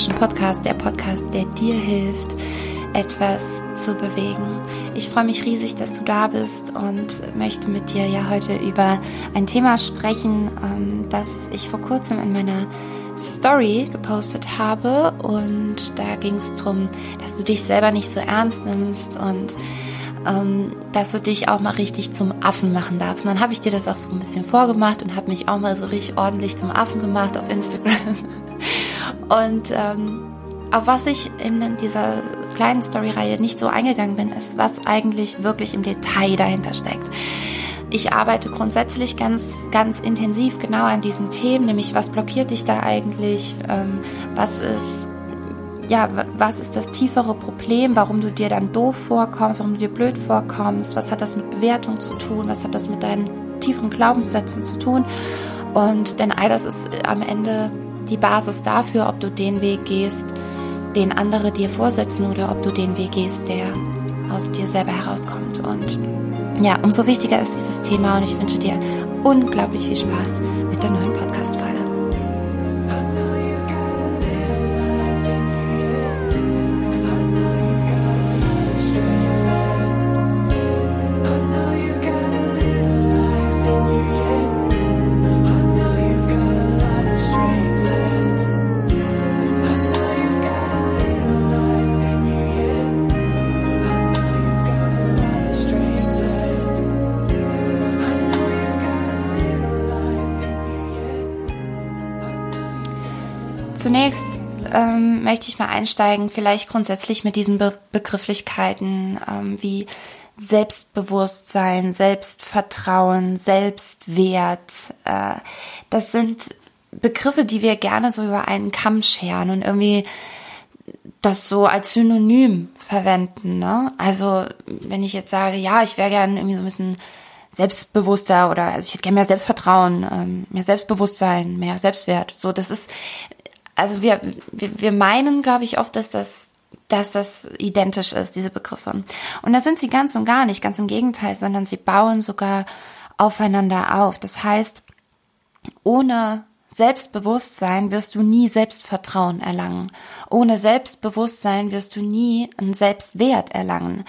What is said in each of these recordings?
Motion Podcast, der Podcast, der dir hilft, etwas zu bewegen. Ich freue mich riesig, dass du da bist und möchte mit dir ja heute über ein Thema sprechen, ähm, das ich vor kurzem in meiner Story gepostet habe und da ging es darum, dass du dich selber nicht so ernst nimmst und ähm, dass du dich auch mal richtig zum Affen machen darfst. Und dann habe ich dir das auch so ein bisschen vorgemacht und habe mich auch mal so richtig ordentlich zum Affen gemacht auf Instagram. Und ähm, auf was ich in dieser kleinen Story-Reihe nicht so eingegangen bin, ist, was eigentlich wirklich im Detail dahinter steckt. Ich arbeite grundsätzlich ganz, ganz intensiv genau an diesen Themen, nämlich was blockiert dich da eigentlich, ähm, was ist ja, was ist das tiefere Problem, warum du dir dann doof vorkommst, warum du dir blöd vorkommst, was hat das mit Bewertung zu tun, was hat das mit deinen tieferen Glaubenssätzen zu tun. Und denn all das ist am Ende die Basis dafür, ob du den Weg gehst, den andere dir vorsetzen oder ob du den Weg gehst, der aus dir selber herauskommt. Und ja, umso wichtiger ist dieses Thema und ich wünsche dir unglaublich viel Spaß mit der neuen Podcast-Folge. Möchte ich mal einsteigen, vielleicht grundsätzlich mit diesen Be Begrifflichkeiten ähm, wie Selbstbewusstsein, Selbstvertrauen, Selbstwert. Äh, das sind Begriffe, die wir gerne so über einen Kamm scheren und irgendwie das so als Synonym verwenden. Ne? Also wenn ich jetzt sage, ja, ich wäre gerne irgendwie so ein bisschen selbstbewusster oder also ich hätte gerne mehr Selbstvertrauen, ähm, mehr Selbstbewusstsein, mehr Selbstwert. So, das ist also wir, wir, wir meinen, glaube ich, oft, dass das dass das identisch ist, diese Begriffe. Und da sind sie ganz und gar nicht, ganz im Gegenteil, sondern sie bauen sogar aufeinander auf. Das heißt, ohne Selbstbewusstsein wirst du nie Selbstvertrauen erlangen. Ohne Selbstbewusstsein wirst du nie einen Selbstwert erlangen.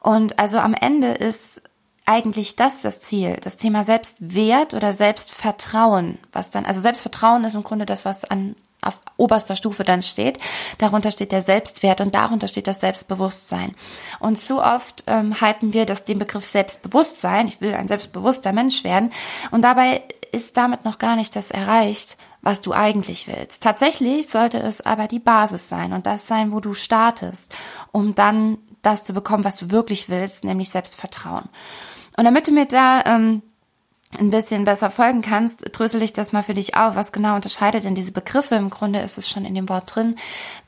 Und also am Ende ist eigentlich das das Ziel, das Thema Selbstwert oder Selbstvertrauen, was dann, also Selbstvertrauen ist im Grunde das, was an auf oberster Stufe dann steht. Darunter steht der Selbstwert und darunter steht das Selbstbewusstsein. Und zu oft ähm, halten wir das den Begriff Selbstbewusstsein, ich will ein selbstbewusster Mensch werden, und dabei ist damit noch gar nicht das erreicht, was du eigentlich willst. Tatsächlich sollte es aber die Basis sein und das sein, wo du startest, um dann das zu bekommen, was du wirklich willst, nämlich Selbstvertrauen. Und damit du mir da ähm, ein bisschen besser folgen kannst, drösel ich das mal für dich auf. Was genau unterscheidet denn diese Begriffe? Im Grunde ist es schon in dem Wort drin.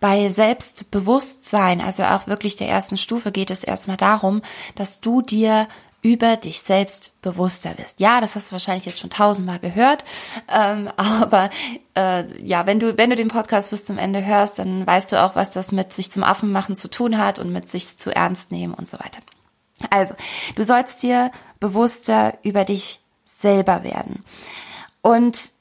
Bei Selbstbewusstsein, also auch wirklich der ersten Stufe, geht es erstmal darum, dass du dir über dich selbst bewusster bist. Ja, das hast du wahrscheinlich jetzt schon tausendmal gehört, ähm, aber äh, ja, wenn du wenn du den Podcast bis zum Ende hörst, dann weißt du auch, was das mit sich zum Affen machen zu tun hat und mit sich zu ernst nehmen und so weiter. Also, du sollst dir bewusster über dich selber werden. Und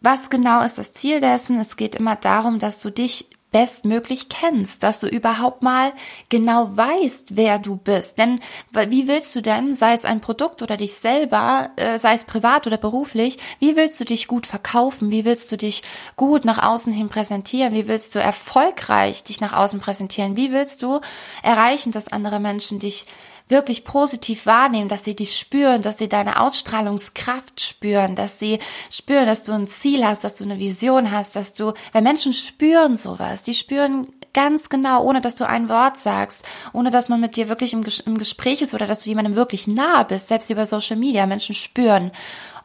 was genau ist das Ziel dessen? Es geht immer darum, dass du dich bestmöglich kennst, dass du überhaupt mal genau weißt, wer du bist. Denn wie willst du denn, sei es ein Produkt oder dich selber, äh, sei es privat oder beruflich, wie willst du dich gut verkaufen? Wie willst du dich gut nach außen hin präsentieren? Wie willst du erfolgreich dich nach außen präsentieren? Wie willst du erreichen, dass andere Menschen dich wirklich positiv wahrnehmen, dass sie dich spüren, dass sie deine Ausstrahlungskraft spüren, dass sie spüren, dass du ein Ziel hast, dass du eine Vision hast, dass du, weil Menschen spüren sowas, die spüren ganz genau, ohne dass du ein Wort sagst, ohne dass man mit dir wirklich im, im Gespräch ist oder dass du jemandem wirklich nahe bist, selbst über Social Media. Menschen spüren,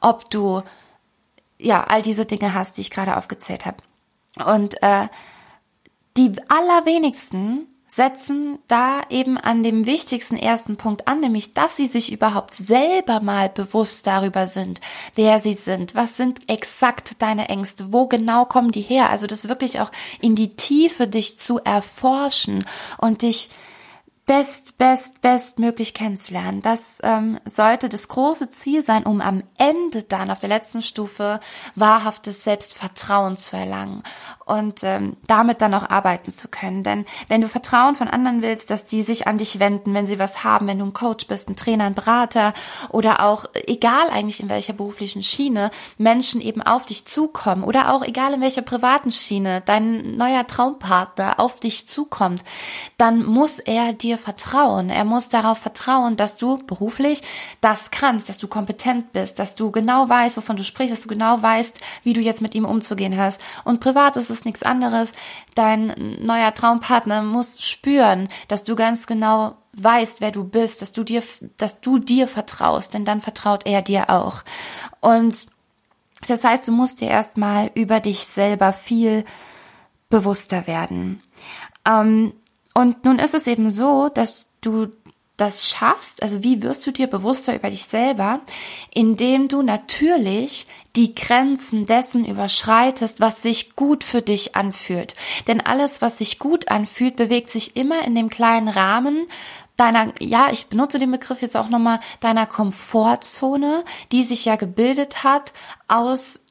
ob du ja all diese Dinge hast, die ich gerade aufgezählt habe. Und äh, die allerwenigsten setzen da eben an dem wichtigsten ersten Punkt an, nämlich, dass sie sich überhaupt selber mal bewusst darüber sind, wer sie sind, was sind exakt deine Ängste, wo genau kommen die her, also das wirklich auch in die Tiefe dich zu erforschen und dich best, best, bestmöglich kennenzulernen. Das ähm, sollte das große Ziel sein, um am Ende dann auf der letzten Stufe wahrhaftes Selbstvertrauen zu erlangen und ähm, damit dann auch arbeiten zu können. Denn wenn du Vertrauen von anderen willst, dass die sich an dich wenden, wenn sie was haben, wenn du ein Coach bist, ein Trainer, ein Berater oder auch, egal eigentlich in welcher beruflichen Schiene, Menschen eben auf dich zukommen oder auch egal in welcher privaten Schiene dein neuer Traumpartner auf dich zukommt, dann muss er dir vertrauen. Er muss darauf vertrauen, dass du beruflich das kannst, dass du kompetent bist, dass du genau weißt, wovon du sprichst, dass du genau weißt, wie du jetzt mit ihm umzugehen hast. Und privat ist es nichts anderes. Dein neuer Traumpartner muss spüren, dass du ganz genau weißt, wer du bist, dass du dir, dass du dir vertraust, denn dann vertraut er dir auch. Und das heißt, du musst dir erstmal über dich selber viel bewusster werden. Ähm, und nun ist es eben so, dass du das schaffst, also wie wirst du dir bewusster über dich selber, indem du natürlich die Grenzen dessen überschreitest, was sich gut für dich anfühlt. Denn alles, was sich gut anfühlt, bewegt sich immer in dem kleinen Rahmen deiner, ja, ich benutze den Begriff jetzt auch nochmal, deiner Komfortzone, die sich ja gebildet hat aus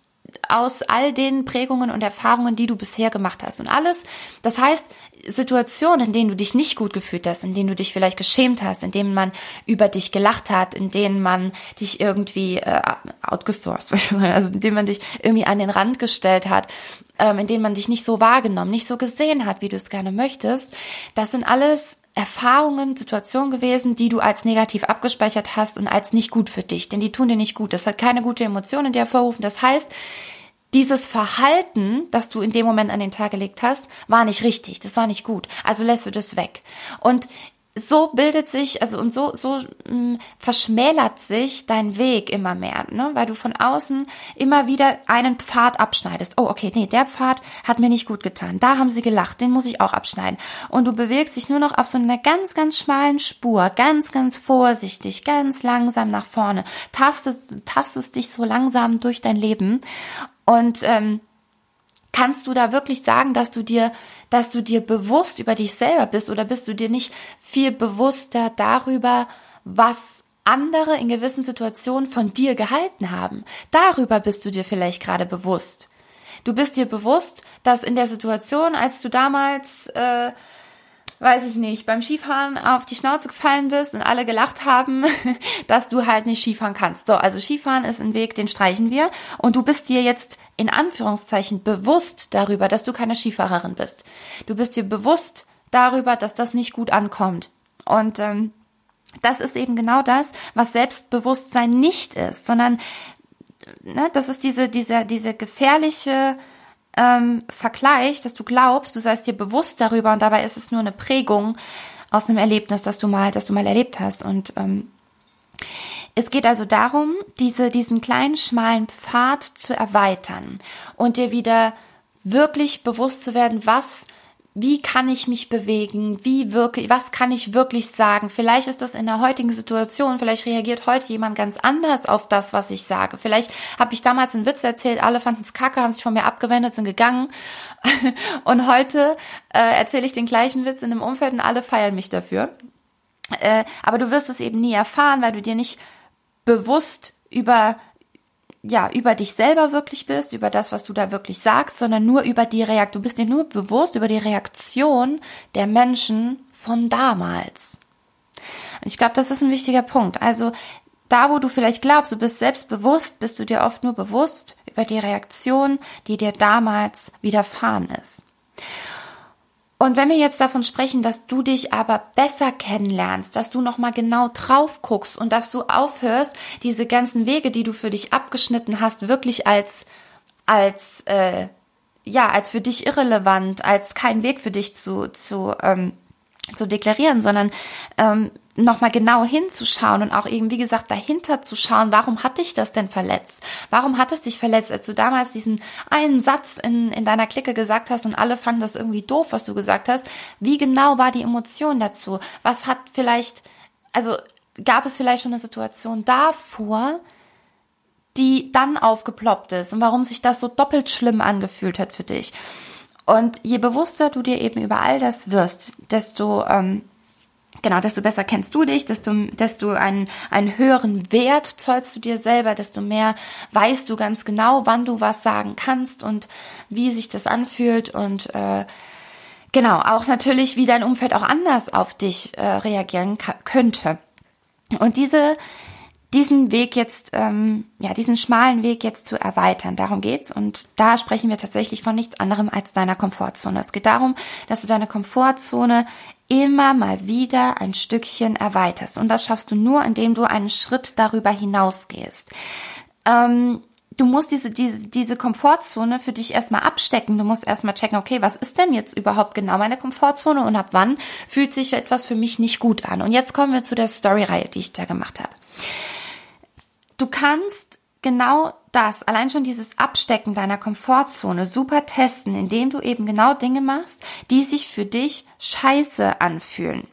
aus all den Prägungen und Erfahrungen, die du bisher gemacht hast. Und alles, das heißt, Situationen, in denen du dich nicht gut gefühlt hast, in denen du dich vielleicht geschämt hast, in denen man über dich gelacht hat, in denen man dich irgendwie äh, outgesourced, also in denen man dich irgendwie an den Rand gestellt hat, ähm, in denen man dich nicht so wahrgenommen, nicht so gesehen hat, wie du es gerne möchtest, das sind alles Erfahrungen, Situationen gewesen, die du als negativ abgespeichert hast und als nicht gut für dich, denn die tun dir nicht gut. Das hat keine gute Emotion in dir hervorrufen. Das heißt, dieses Verhalten, das du in dem Moment an den Tag gelegt hast, war nicht richtig, das war nicht gut. Also lässt du das weg. Und so bildet sich, also und so, so mh, hm, verschmälert sich dein Weg immer mehr, ne? weil du von außen immer wieder einen Pfad abschneidest. Oh, okay, nee, der Pfad hat mir nicht gut getan. Da haben sie gelacht, den muss ich auch abschneiden. Und du bewegst dich nur noch auf so einer ganz, ganz schmalen Spur, ganz, ganz vorsichtig, ganz langsam nach vorne, tastest, tastest dich so langsam durch dein Leben und ähm, kannst du da wirklich sagen, dass du dir, dass du dir bewusst über dich selber bist oder bist du dir nicht viel bewusster darüber, was andere in gewissen Situationen von dir gehalten haben? Darüber bist du dir vielleicht gerade bewusst. Du bist dir bewusst, dass in der Situation, als du damals äh, weiß ich nicht, beim Skifahren auf die Schnauze gefallen bist und alle gelacht haben, dass du halt nicht Skifahren kannst. So, also Skifahren ist ein Weg, den streichen wir. Und du bist dir jetzt in Anführungszeichen bewusst darüber, dass du keine Skifahrerin bist. Du bist dir bewusst darüber, dass das nicht gut ankommt. Und ähm, das ist eben genau das, was Selbstbewusstsein nicht ist, sondern ne, das ist diese, diese, diese gefährliche ähm, Vergleich, dass du glaubst, du seist dir bewusst darüber und dabei ist es nur eine Prägung aus einem Erlebnis, das du mal, das du mal erlebt hast. Und ähm, es geht also darum, diese, diesen kleinen schmalen Pfad zu erweitern und dir wieder wirklich bewusst zu werden, was wie kann ich mich bewegen, wie wirke, was kann ich wirklich sagen. Vielleicht ist das in der heutigen Situation, vielleicht reagiert heute jemand ganz anders auf das, was ich sage. Vielleicht habe ich damals einen Witz erzählt, alle fanden es kacke, haben sich von mir abgewendet, sind gegangen. und heute äh, erzähle ich den gleichen Witz in einem Umfeld und alle feiern mich dafür. Äh, aber du wirst es eben nie erfahren, weil du dir nicht bewusst über ja, über dich selber wirklich bist, über das, was du da wirklich sagst, sondern nur über die Reaktion. Du bist dir nur bewusst über die Reaktion der Menschen von damals. Und ich glaube, das ist ein wichtiger Punkt. Also da, wo du vielleicht glaubst, du bist selbstbewusst, bist du dir oft nur bewusst über die Reaktion, die dir damals widerfahren ist. Und wenn wir jetzt davon sprechen, dass du dich aber besser kennenlernst, dass du nochmal genau drauf guckst und dass du aufhörst, diese ganzen Wege, die du für dich abgeschnitten hast, wirklich als, als, äh, ja, als für dich irrelevant, als kein Weg für dich zu, zu, ähm, zu deklarieren, sondern ähm, nochmal genau hinzuschauen und auch eben, wie gesagt, dahinter zu schauen, warum hat dich das denn verletzt? Warum hat es dich verletzt, als du damals diesen einen Satz in, in deiner Clique gesagt hast und alle fanden das irgendwie doof, was du gesagt hast? Wie genau war die Emotion dazu? Was hat vielleicht, also gab es vielleicht schon eine Situation davor, die dann aufgeploppt ist und warum sich das so doppelt schlimm angefühlt hat für dich? Und je bewusster du dir eben über all das wirst, desto ähm, Genau, desto besser kennst du dich, desto, desto einen, einen höheren Wert zollst du dir selber, desto mehr weißt du ganz genau, wann du was sagen kannst und wie sich das anfühlt und äh, genau, auch natürlich, wie dein Umfeld auch anders auf dich äh, reagieren könnte. Und diese diesen Weg jetzt, ähm, ja, diesen schmalen Weg jetzt zu erweitern. Darum geht's. Und da sprechen wir tatsächlich von nichts anderem als deiner Komfortzone. Es geht darum, dass du deine Komfortzone immer mal wieder ein Stückchen erweiterst. Und das schaffst du nur, indem du einen Schritt darüber hinausgehst. Ähm, du musst diese, diese, diese Komfortzone für dich erstmal abstecken. Du musst erstmal checken, okay, was ist denn jetzt überhaupt genau meine Komfortzone und ab wann fühlt sich etwas für mich nicht gut an? Und jetzt kommen wir zu der Story-Reihe, die ich da gemacht habe. Du kannst genau das, allein schon dieses Abstecken deiner Komfortzone super testen, indem du eben genau Dinge machst, die sich für dich scheiße anfühlen.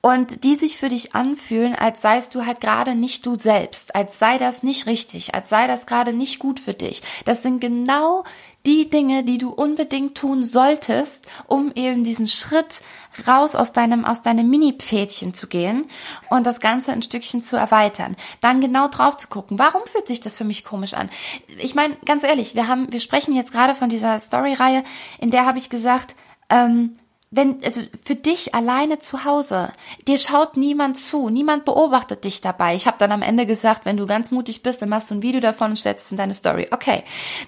Und die sich für dich anfühlen, als seist du halt gerade nicht du selbst, als sei das nicht richtig, als sei das gerade nicht gut für dich. Das sind genau die Dinge, die du unbedingt tun solltest, um eben diesen Schritt raus aus deinem, aus deinem Mini-Pfädchen zu gehen und das Ganze ein Stückchen zu erweitern. Dann genau drauf zu gucken, warum fühlt sich das für mich komisch an? Ich meine, ganz ehrlich, wir haben, wir sprechen jetzt gerade von dieser Story-Reihe, in der habe ich gesagt, ähm, wenn, also für dich alleine zu Hause, dir schaut niemand zu, niemand beobachtet dich dabei. Ich habe dann am Ende gesagt, wenn du ganz mutig bist, dann machst du ein Video davon und stellst es in deine Story. Okay,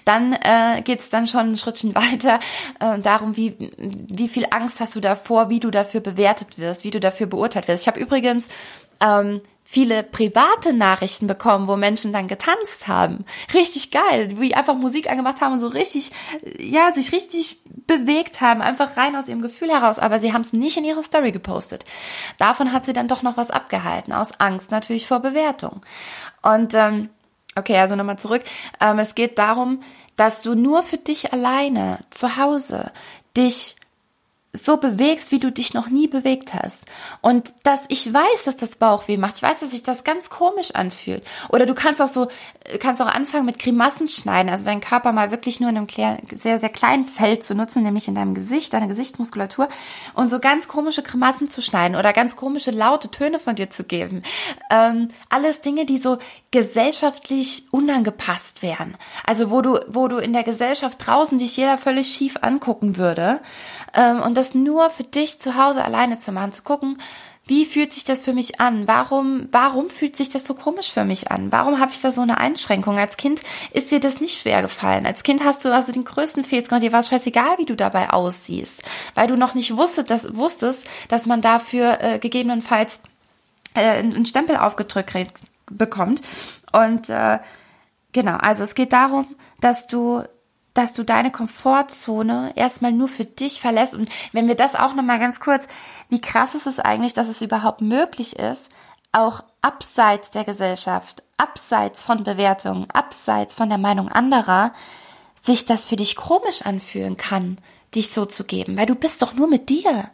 dann äh, geht dann schon ein Schrittchen weiter äh, darum, wie, wie viel Angst hast du davor, wie du dafür bewertet wirst, wie du dafür beurteilt wirst. Ich habe übrigens ähm, viele private Nachrichten bekommen, wo Menschen dann getanzt haben. Richtig geil, wie einfach Musik angemacht haben und so richtig, ja, sich richtig bewegt haben, einfach rein aus ihrem Gefühl heraus, aber sie haben es nicht in ihre Story gepostet. Davon hat sie dann doch noch was abgehalten, aus Angst natürlich vor Bewertung. Und ähm, okay, also nochmal zurück. Ähm, es geht darum, dass du nur für dich alleine zu Hause dich so bewegst, wie du dich noch nie bewegt hast. Und dass ich weiß, dass das Bauchweh macht. Ich weiß, dass sich das ganz komisch anfühlt. Oder du kannst auch so, kannst auch anfangen mit Grimassen schneiden, also deinen Körper mal wirklich nur in einem sehr, sehr kleinen Feld zu nutzen, nämlich in deinem Gesicht, deiner Gesichtsmuskulatur und so ganz komische Grimassen zu schneiden oder ganz komische laute Töne von dir zu geben. Ähm, alles Dinge, die so gesellschaftlich unangepasst wären. Also wo du, wo du in der Gesellschaft draußen dich jeder völlig schief angucken würde. Ähm, und das nur für dich zu Hause alleine zu machen, zu gucken, wie fühlt sich das für mich an? Warum, warum fühlt sich das so komisch für mich an? Warum habe ich da so eine Einschränkung? Als Kind ist dir das nicht schwer gefallen. Als Kind hast du also den größten gemacht. Dir war es scheißegal, wie du dabei aussiehst, weil du noch nicht wusstest, dass, wusstest, dass man dafür äh, gegebenenfalls äh, einen Stempel aufgedrückt bekommt. Und äh, genau, also es geht darum, dass du dass du deine Komfortzone erstmal nur für dich verlässt. Und wenn wir das auch nochmal ganz kurz, wie krass ist es eigentlich, dass es überhaupt möglich ist, auch abseits der Gesellschaft, abseits von Bewertungen, abseits von der Meinung anderer, sich das für dich komisch anfühlen kann, dich so zu geben, weil du bist doch nur mit dir.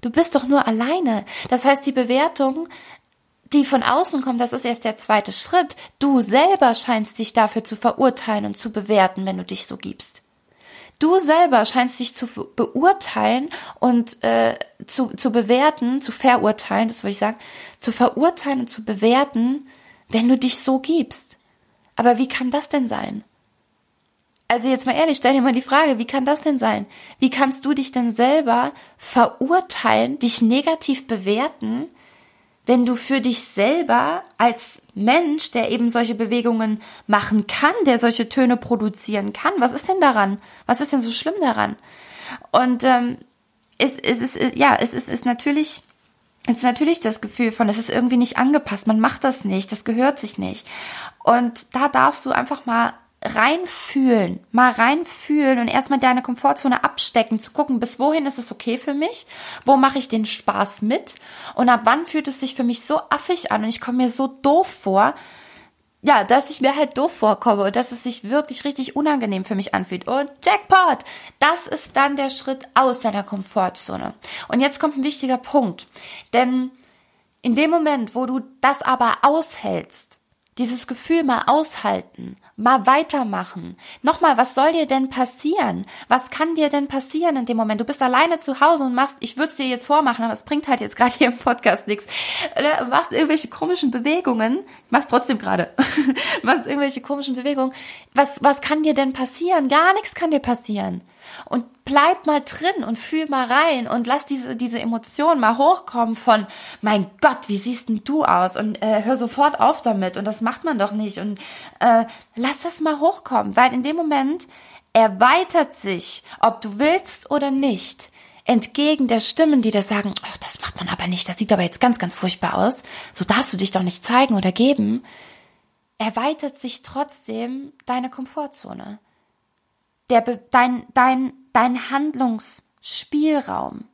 Du bist doch nur alleine. Das heißt, die Bewertung die von außen kommt, das ist erst der zweite Schritt. Du selber scheinst dich dafür zu verurteilen und zu bewerten, wenn du dich so gibst. Du selber scheinst dich zu beurteilen und äh, zu, zu bewerten, zu verurteilen, das würde ich sagen, zu verurteilen und zu bewerten, wenn du dich so gibst. Aber wie kann das denn sein? Also jetzt mal ehrlich, stell dir mal die Frage, wie kann das denn sein? Wie kannst du dich denn selber verurteilen, dich negativ bewerten, wenn du für dich selber als Mensch, der eben solche Bewegungen machen kann, der solche Töne produzieren kann, was ist denn daran? Was ist denn so schlimm daran? Und ähm, es, es ist ja, es ist, ist natürlich es ist natürlich das Gefühl von, es ist irgendwie nicht angepasst, man macht das nicht, das gehört sich nicht. Und da darfst du einfach mal reinfühlen, mal reinfühlen und erstmal deine Komfortzone abstecken, zu gucken, bis wohin ist es okay für mich, wo mache ich den Spaß mit und ab wann fühlt es sich für mich so affig an und ich komme mir so doof vor, ja, dass ich mir halt doof vorkomme und dass es sich wirklich richtig unangenehm für mich anfühlt. Und Jackpot! Das ist dann der Schritt aus deiner Komfortzone. Und jetzt kommt ein wichtiger Punkt. Denn in dem Moment, wo du das aber aushältst, dieses Gefühl mal aushalten, mal weitermachen. Nochmal, was soll dir denn passieren? Was kann dir denn passieren in dem Moment? Du bist alleine zu Hause und machst, ich würde es dir jetzt vormachen, aber es bringt halt jetzt gerade hier im Podcast nichts. Machst irgendwelche komischen Bewegungen, machst trotzdem gerade, machst irgendwelche komischen Bewegungen. Was, was kann dir denn passieren? Gar nichts kann dir passieren. Und bleib mal drin und fühl mal rein und lass diese, diese Emotion mal hochkommen von, mein Gott, wie siehst denn du aus? Und äh, hör sofort auf damit und das macht man doch nicht. Und äh, lass das mal hochkommen, weil in dem Moment erweitert sich, ob du willst oder nicht, entgegen der Stimmen, die dir sagen, oh, das macht man aber nicht, das sieht aber jetzt ganz, ganz furchtbar aus, so darfst du dich doch nicht zeigen oder geben, erweitert sich trotzdem deine Komfortzone der, dein, dein, dein Handlungsspielraum,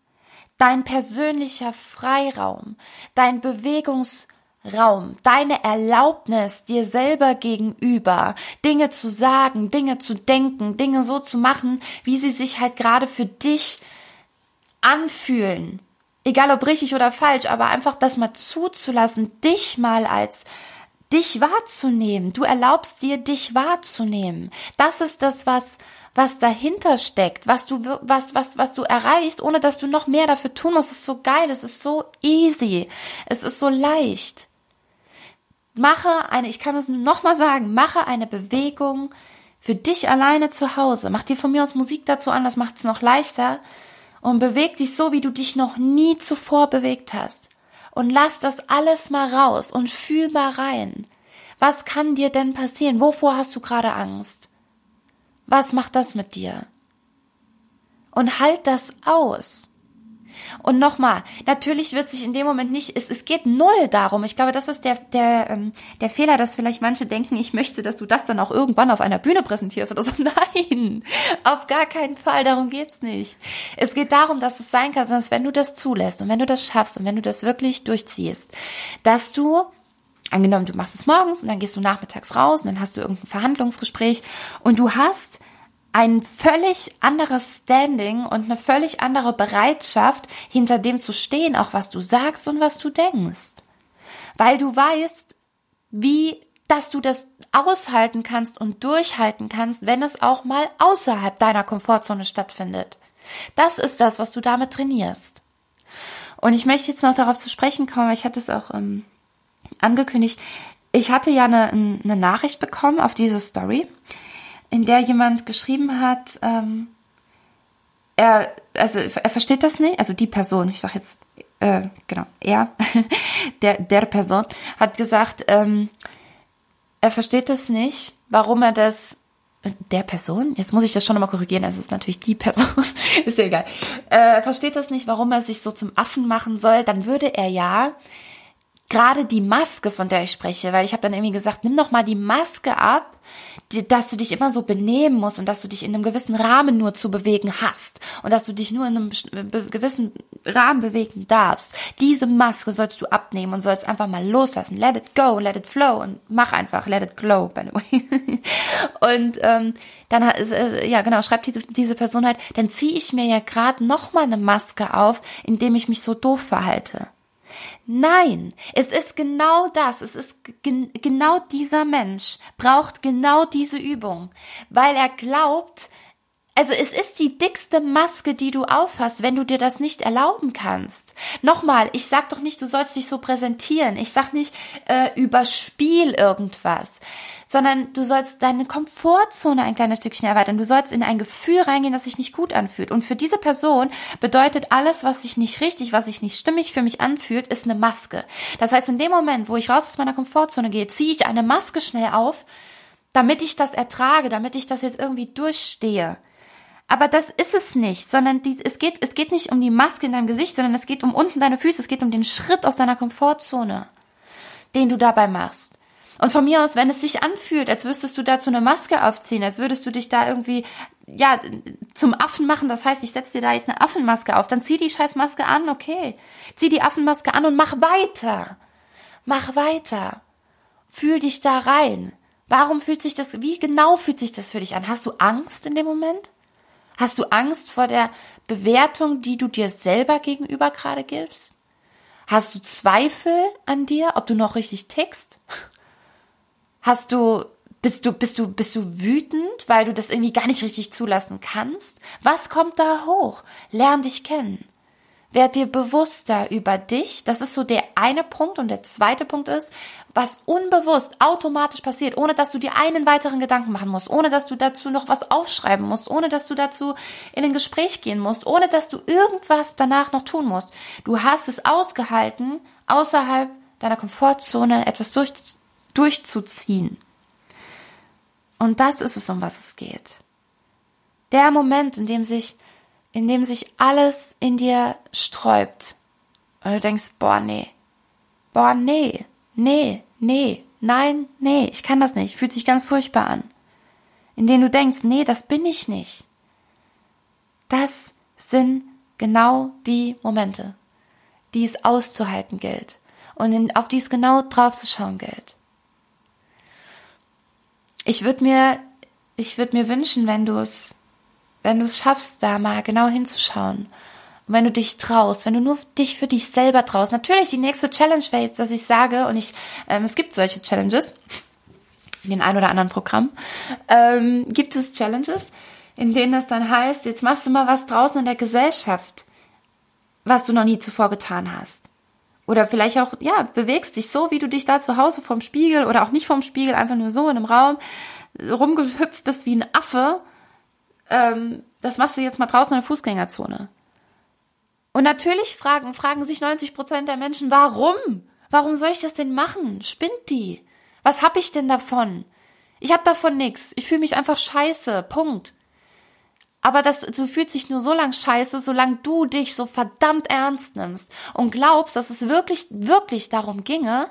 dein persönlicher Freiraum, dein Bewegungsraum, deine Erlaubnis dir selber gegenüber, Dinge zu sagen, Dinge zu denken, Dinge so zu machen, wie sie sich halt gerade für dich anfühlen. Egal ob richtig oder falsch, aber einfach das mal zuzulassen, dich mal als dich wahrzunehmen. Du erlaubst dir, dich wahrzunehmen. Das ist das, was was dahinter steckt, was du, was, was, was du erreichst, ohne dass du noch mehr dafür tun musst. Es ist so geil, es ist so easy, es ist so leicht. Mache eine, ich kann es nochmal sagen, mache eine Bewegung für dich alleine zu Hause. Mach dir von mir aus Musik dazu an, das macht es noch leichter. Und beweg dich so, wie du dich noch nie zuvor bewegt hast. Und lass das alles mal raus und fühl mal rein. Was kann dir denn passieren? Wovor hast du gerade Angst? Was macht das mit dir? Und halt das aus. Und nochmal, natürlich wird sich in dem Moment nicht, es, es geht null darum. Ich glaube, das ist der, der, ähm, der Fehler, dass vielleicht manche denken, ich möchte, dass du das dann auch irgendwann auf einer Bühne präsentierst oder so. Nein, auf gar keinen Fall, darum geht's nicht. Es geht darum, dass es sein kann, dass wenn du das zulässt und wenn du das schaffst und wenn du das wirklich durchziehst, dass du Angenommen, du machst es morgens und dann gehst du nachmittags raus und dann hast du irgendein Verhandlungsgespräch und du hast ein völlig anderes Standing und eine völlig andere Bereitschaft, hinter dem zu stehen, auch was du sagst und was du denkst. Weil du weißt, wie, dass du das aushalten kannst und durchhalten kannst, wenn es auch mal außerhalb deiner Komfortzone stattfindet. Das ist das, was du damit trainierst. Und ich möchte jetzt noch darauf zu sprechen kommen, weil ich hatte es auch ähm, angekündigt. Ich hatte ja eine, eine Nachricht bekommen auf diese Story, in der jemand geschrieben hat, ähm, er, also er versteht das nicht, also die Person, ich sag jetzt, äh, genau, er, der, der Person, hat gesagt, ähm, er versteht das nicht, warum er das der Person, jetzt muss ich das schon nochmal korrigieren, es ist natürlich die Person, ist ja egal, äh, versteht das nicht, warum er sich so zum Affen machen soll, dann würde er ja gerade die Maske, von der ich spreche, weil ich habe dann irgendwie gesagt, nimm doch mal die Maske ab, die, dass du dich immer so benehmen musst und dass du dich in einem gewissen Rahmen nur zu bewegen hast und dass du dich nur in einem gewissen Rahmen bewegen darfst. Diese Maske sollst du abnehmen und sollst einfach mal loslassen. Let it go, let it flow und mach einfach, let it glow, by the way. und ähm, dann äh, ja genau, schreibt diese, diese Person halt, dann ziehe ich mir ja gerade noch mal eine Maske auf, indem ich mich so doof verhalte. Nein, es ist genau das. Es ist gen genau dieser Mensch braucht genau diese Übung, weil er glaubt, also es ist die dickste Maske, die du aufhast, wenn du dir das nicht erlauben kannst. Nochmal, ich sag doch nicht, du sollst dich so präsentieren. Ich sag nicht, äh, überspiel irgendwas sondern du sollst deine Komfortzone ein kleines Stückchen erweitern. Du sollst in ein Gefühl reingehen, das sich nicht gut anfühlt. Und für diese Person bedeutet alles, was sich nicht richtig, was sich nicht stimmig für mich anfühlt, ist eine Maske. Das heißt, in dem Moment, wo ich raus aus meiner Komfortzone gehe, ziehe ich eine Maske schnell auf, damit ich das ertrage, damit ich das jetzt irgendwie durchstehe. Aber das ist es nicht, sondern die, es geht, es geht nicht um die Maske in deinem Gesicht, sondern es geht um unten deine Füße, es geht um den Schritt aus deiner Komfortzone, den du dabei machst. Und von mir aus, wenn es sich anfühlt, als würdest du dazu eine Maske aufziehen, als würdest du dich da irgendwie, ja, zum Affen machen, das heißt, ich setze dir da jetzt eine Affenmaske auf, dann zieh die scheiß Maske an, okay. Zieh die Affenmaske an und mach weiter. Mach weiter. Fühl dich da rein. Warum fühlt sich das, wie genau fühlt sich das für dich an? Hast du Angst in dem Moment? Hast du Angst vor der Bewertung, die du dir selber gegenüber gerade gibst? Hast du Zweifel an dir, ob du noch richtig tickst? Hast du Bist du, bist du, bist du wütend, weil du das irgendwie gar nicht richtig zulassen kannst? Was kommt da hoch? Lern dich kennen. Werd dir bewusster über dich. Das ist so der eine Punkt. Und der zweite Punkt ist, was unbewusst automatisch passiert, ohne dass du dir einen weiteren Gedanken machen musst, ohne dass du dazu noch was aufschreiben musst, ohne dass du dazu in ein Gespräch gehen musst, ohne dass du irgendwas danach noch tun musst. Du hast es ausgehalten, außerhalb deiner Komfortzone etwas durch, durchzuziehen. Und das ist es, um was es geht. Der Moment, in dem sich in dem sich alles in dir sträubt. Und du denkst, boah, nee. Boah, nee. Nee, nee. Nein, nee. Ich kann das nicht. Fühlt sich ganz furchtbar an. In denen du denkst, nee, das bin ich nicht. Das sind genau die Momente, die es auszuhalten gilt und in, auf die es genau drauf zu schauen gilt. Ich würde mir, ich würde mir wünschen, wenn du es wenn du es schaffst, da mal genau hinzuschauen. Und wenn du dich traust, wenn du nur dich für dich selber traust. Natürlich, die nächste Challenge wäre jetzt, dass ich sage, und ich, ähm, es gibt solche Challenges, in den ein oder anderen Programm, ähm, gibt es Challenges, in denen es dann heißt, jetzt machst du mal was draußen in der Gesellschaft, was du noch nie zuvor getan hast. Oder vielleicht auch, ja, bewegst dich so, wie du dich da zu Hause vorm Spiegel oder auch nicht vorm Spiegel, einfach nur so in einem Raum rumgehüpft bist wie ein Affe ähm, das machst du jetzt mal draußen in der Fußgängerzone. Und natürlich fragen, fragen sich 90 Prozent der Menschen, warum? Warum soll ich das denn machen? Spinnt die? Was hab ich denn davon? Ich hab davon nix. Ich fühle mich einfach scheiße. Punkt. Aber das, du fühlst dich nur so lang scheiße, solange du dich so verdammt ernst nimmst und glaubst, dass es wirklich, wirklich darum ginge,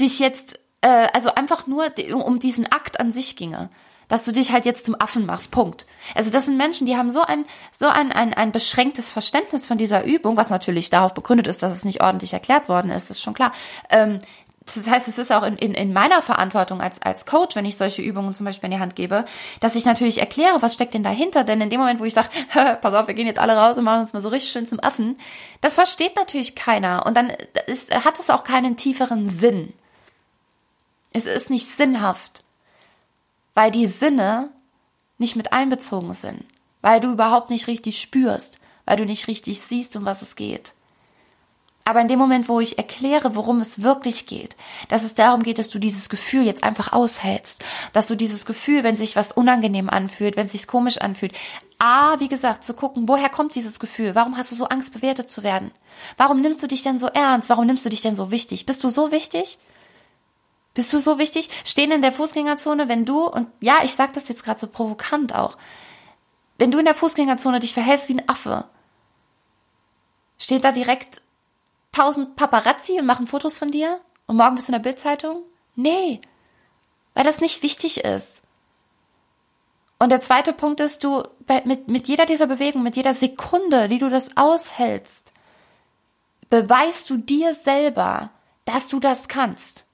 dich jetzt, äh, also einfach nur um diesen Akt an sich ginge dass du dich halt jetzt zum Affen machst. Punkt. Also das sind Menschen, die haben so ein, so ein, ein, ein beschränktes Verständnis von dieser Übung, was natürlich darauf begründet ist, dass es nicht ordentlich erklärt worden ist, ist schon klar. Ähm, das heißt, es ist auch in, in, in meiner Verantwortung als, als Coach, wenn ich solche Übungen zum Beispiel in die Hand gebe, dass ich natürlich erkläre, was steckt denn dahinter. Denn in dem Moment, wo ich sage, pass auf, wir gehen jetzt alle raus und machen uns mal so richtig schön zum Affen, das versteht natürlich keiner. Und dann ist, hat es auch keinen tieferen Sinn. Es ist nicht sinnhaft weil die Sinne nicht mit einbezogen sind, weil du überhaupt nicht richtig spürst, weil du nicht richtig siehst, um was es geht. Aber in dem Moment, wo ich erkläre, worum es wirklich geht, dass es darum geht, dass du dieses Gefühl jetzt einfach aushältst, dass du dieses Gefühl, wenn sich was unangenehm anfühlt, wenn sich komisch anfühlt, A, wie gesagt, zu gucken, woher kommt dieses Gefühl? Warum hast du so Angst, bewertet zu werden? Warum nimmst du dich denn so ernst? Warum nimmst du dich denn so wichtig? Bist du so wichtig? Bist du so wichtig? Stehen in der Fußgängerzone, wenn du, und ja, ich sag das jetzt gerade so provokant auch, wenn du in der Fußgängerzone dich verhältst wie ein Affe, steht da direkt tausend Paparazzi und machen Fotos von dir? Und morgen bist du in der Bildzeitung? Nee, weil das nicht wichtig ist. Und der zweite Punkt ist, du, mit, mit jeder dieser Bewegungen, mit jeder Sekunde, die du das aushältst, beweist du dir selber, dass du das kannst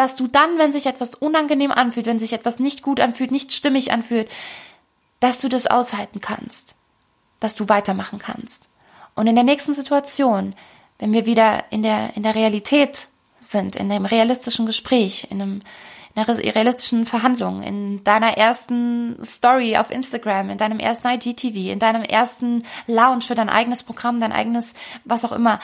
dass du dann, wenn sich etwas unangenehm anfühlt, wenn sich etwas nicht gut anfühlt, nicht stimmig anfühlt, dass du das aushalten kannst, dass du weitermachen kannst. Und in der nächsten Situation, wenn wir wieder in der, in der Realität sind, in dem realistischen Gespräch, in einem, in einer realistischen Verhandlung, in deiner ersten Story auf Instagram, in deinem ersten IGTV, in deinem ersten Lounge für dein eigenes Programm, dein eigenes, was auch immer,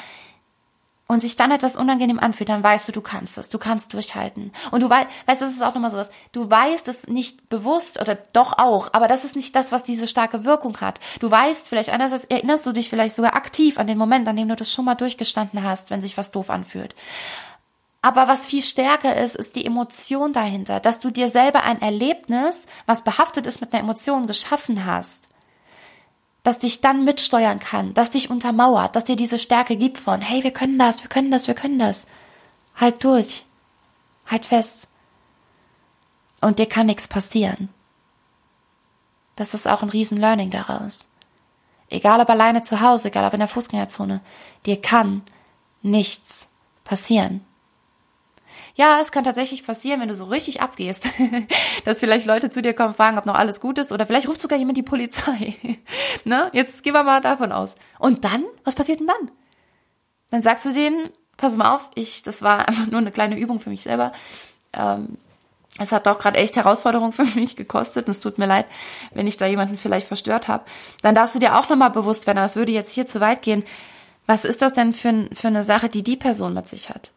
und sich dann etwas unangenehm anfühlt, dann weißt du, du kannst es, du kannst durchhalten. Und du weißt, weißt, das ist auch nochmal sowas, du weißt es nicht bewusst oder doch auch, aber das ist nicht das, was diese starke Wirkung hat. Du weißt vielleicht, einerseits erinnerst du dich vielleicht sogar aktiv an den Moment, an dem du das schon mal durchgestanden hast, wenn sich was doof anfühlt. Aber was viel stärker ist, ist die Emotion dahinter, dass du dir selber ein Erlebnis, was behaftet ist mit einer Emotion, geschaffen hast das dich dann mitsteuern kann, das dich untermauert, das dir diese Stärke gibt von, hey, wir können das, wir können das, wir können das. Halt durch. Halt fest. Und dir kann nichts passieren. Das ist auch ein riesen Learning daraus. Egal ob alleine zu Hause, egal ob in der Fußgängerzone, dir kann nichts passieren. Ja, es kann tatsächlich passieren, wenn du so richtig abgehst, dass vielleicht Leute zu dir kommen, fragen, ob noch alles gut ist oder vielleicht ruft sogar jemand die Polizei. ne? Jetzt gehen wir mal davon aus. Und dann? Was passiert denn dann? Dann sagst du denen, pass mal auf, ich, das war einfach nur eine kleine Übung für mich selber. Ähm, es hat doch gerade echt Herausforderungen für mich gekostet. Und es tut mir leid, wenn ich da jemanden vielleicht verstört habe. Dann darfst du dir auch nochmal bewusst werden, aber es würde jetzt hier zu weit gehen. Was ist das denn für, für eine Sache, die die Person mit sich hat?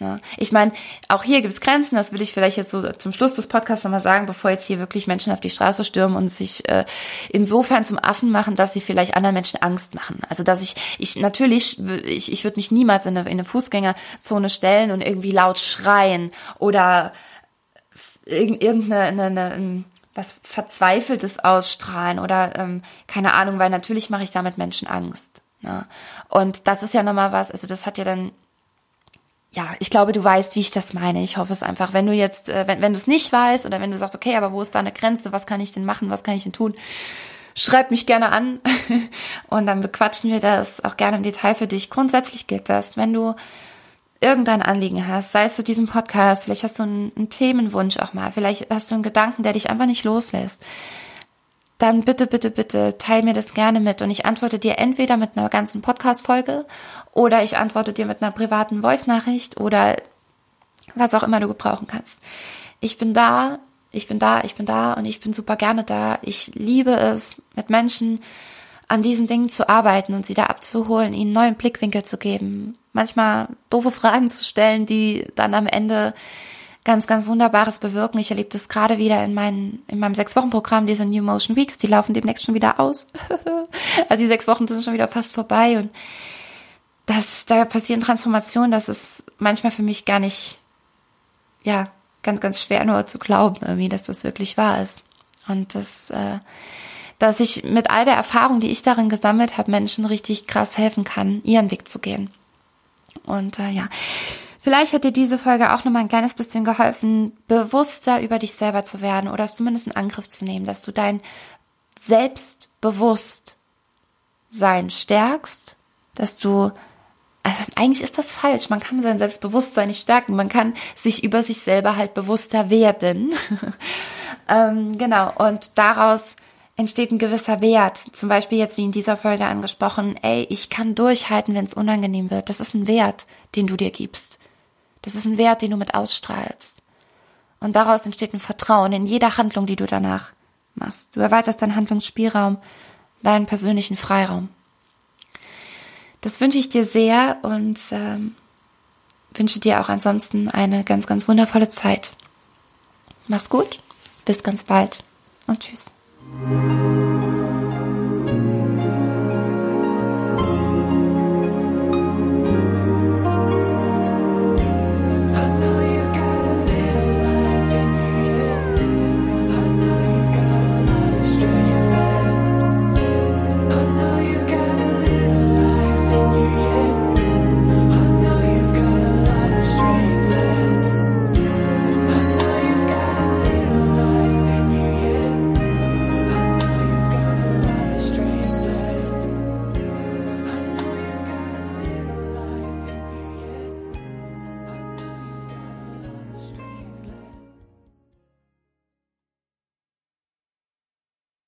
Ja. Ich meine, auch hier gibt es Grenzen, das will ich vielleicht jetzt so zum Schluss des Podcasts nochmal sagen, bevor jetzt hier wirklich Menschen auf die Straße stürmen und sich äh, insofern zum Affen machen, dass sie vielleicht anderen Menschen Angst machen. Also dass ich, ich natürlich, ich, ich würde mich niemals in eine, in eine Fußgängerzone stellen und irgendwie laut schreien oder irgendeine eine, eine, was Verzweifeltes ausstrahlen oder ähm, keine Ahnung, weil natürlich mache ich damit Menschen Angst. Ne? Und das ist ja nochmal was, also das hat ja dann ja, ich glaube, du weißt, wie ich das meine. Ich hoffe es einfach. Wenn du jetzt, äh, wenn, wenn du es nicht weißt oder wenn du sagst, okay, aber wo ist da eine Grenze? Was kann ich denn machen? Was kann ich denn tun? Schreib mich gerne an und dann bequatschen wir das auch gerne im Detail für dich. Grundsätzlich gilt das, wenn du irgendein Anliegen hast, sei es zu diesem Podcast, vielleicht hast du einen, einen Themenwunsch auch mal, vielleicht hast du einen Gedanken, der dich einfach nicht loslässt, dann bitte, bitte, bitte teil mir das gerne mit und ich antworte dir entweder mit einer ganzen Podcast-Folge oder ich antworte dir mit einer privaten Voice-Nachricht oder was auch immer du gebrauchen kannst. Ich bin da, ich bin da, ich bin da und ich bin super gerne da. Ich liebe es, mit Menschen an diesen Dingen zu arbeiten und sie da abzuholen, ihnen neuen Blickwinkel zu geben, manchmal doofe Fragen zu stellen, die dann am Ende ganz, ganz Wunderbares bewirken. Ich erlebe das gerade wieder in, meinen, in meinem Sechs-Wochen-Programm, diese New Motion Weeks, die laufen demnächst schon wieder aus. also die sechs Wochen sind schon wieder fast vorbei und das, da passieren Transformationen, das ist manchmal für mich gar nicht, ja, ganz, ganz schwer nur zu glauben, irgendwie, dass das wirklich wahr ist. Und das, äh, dass ich mit all der Erfahrung, die ich darin gesammelt habe, Menschen richtig krass helfen kann, ihren Weg zu gehen. Und äh, ja, Vielleicht hat dir diese Folge auch nochmal ein kleines bisschen geholfen, bewusster über dich selber zu werden oder zumindest einen Angriff zu nehmen, dass du dein Selbstbewusstsein stärkst, dass du, also eigentlich ist das falsch, man kann sein Selbstbewusstsein nicht stärken, man kann sich über sich selber halt bewusster werden. ähm, genau, und daraus entsteht ein gewisser Wert. Zum Beispiel jetzt wie in dieser Folge angesprochen, ey, ich kann durchhalten, wenn es unangenehm wird. Das ist ein Wert, den du dir gibst. Das ist ein Wert, den du mit ausstrahlst. Und daraus entsteht ein Vertrauen in jeder Handlung, die du danach machst. Du erweiterst deinen Handlungsspielraum, deinen persönlichen Freiraum. Das wünsche ich dir sehr und ähm, wünsche dir auch ansonsten eine ganz, ganz wundervolle Zeit. Mach's gut, bis ganz bald und tschüss.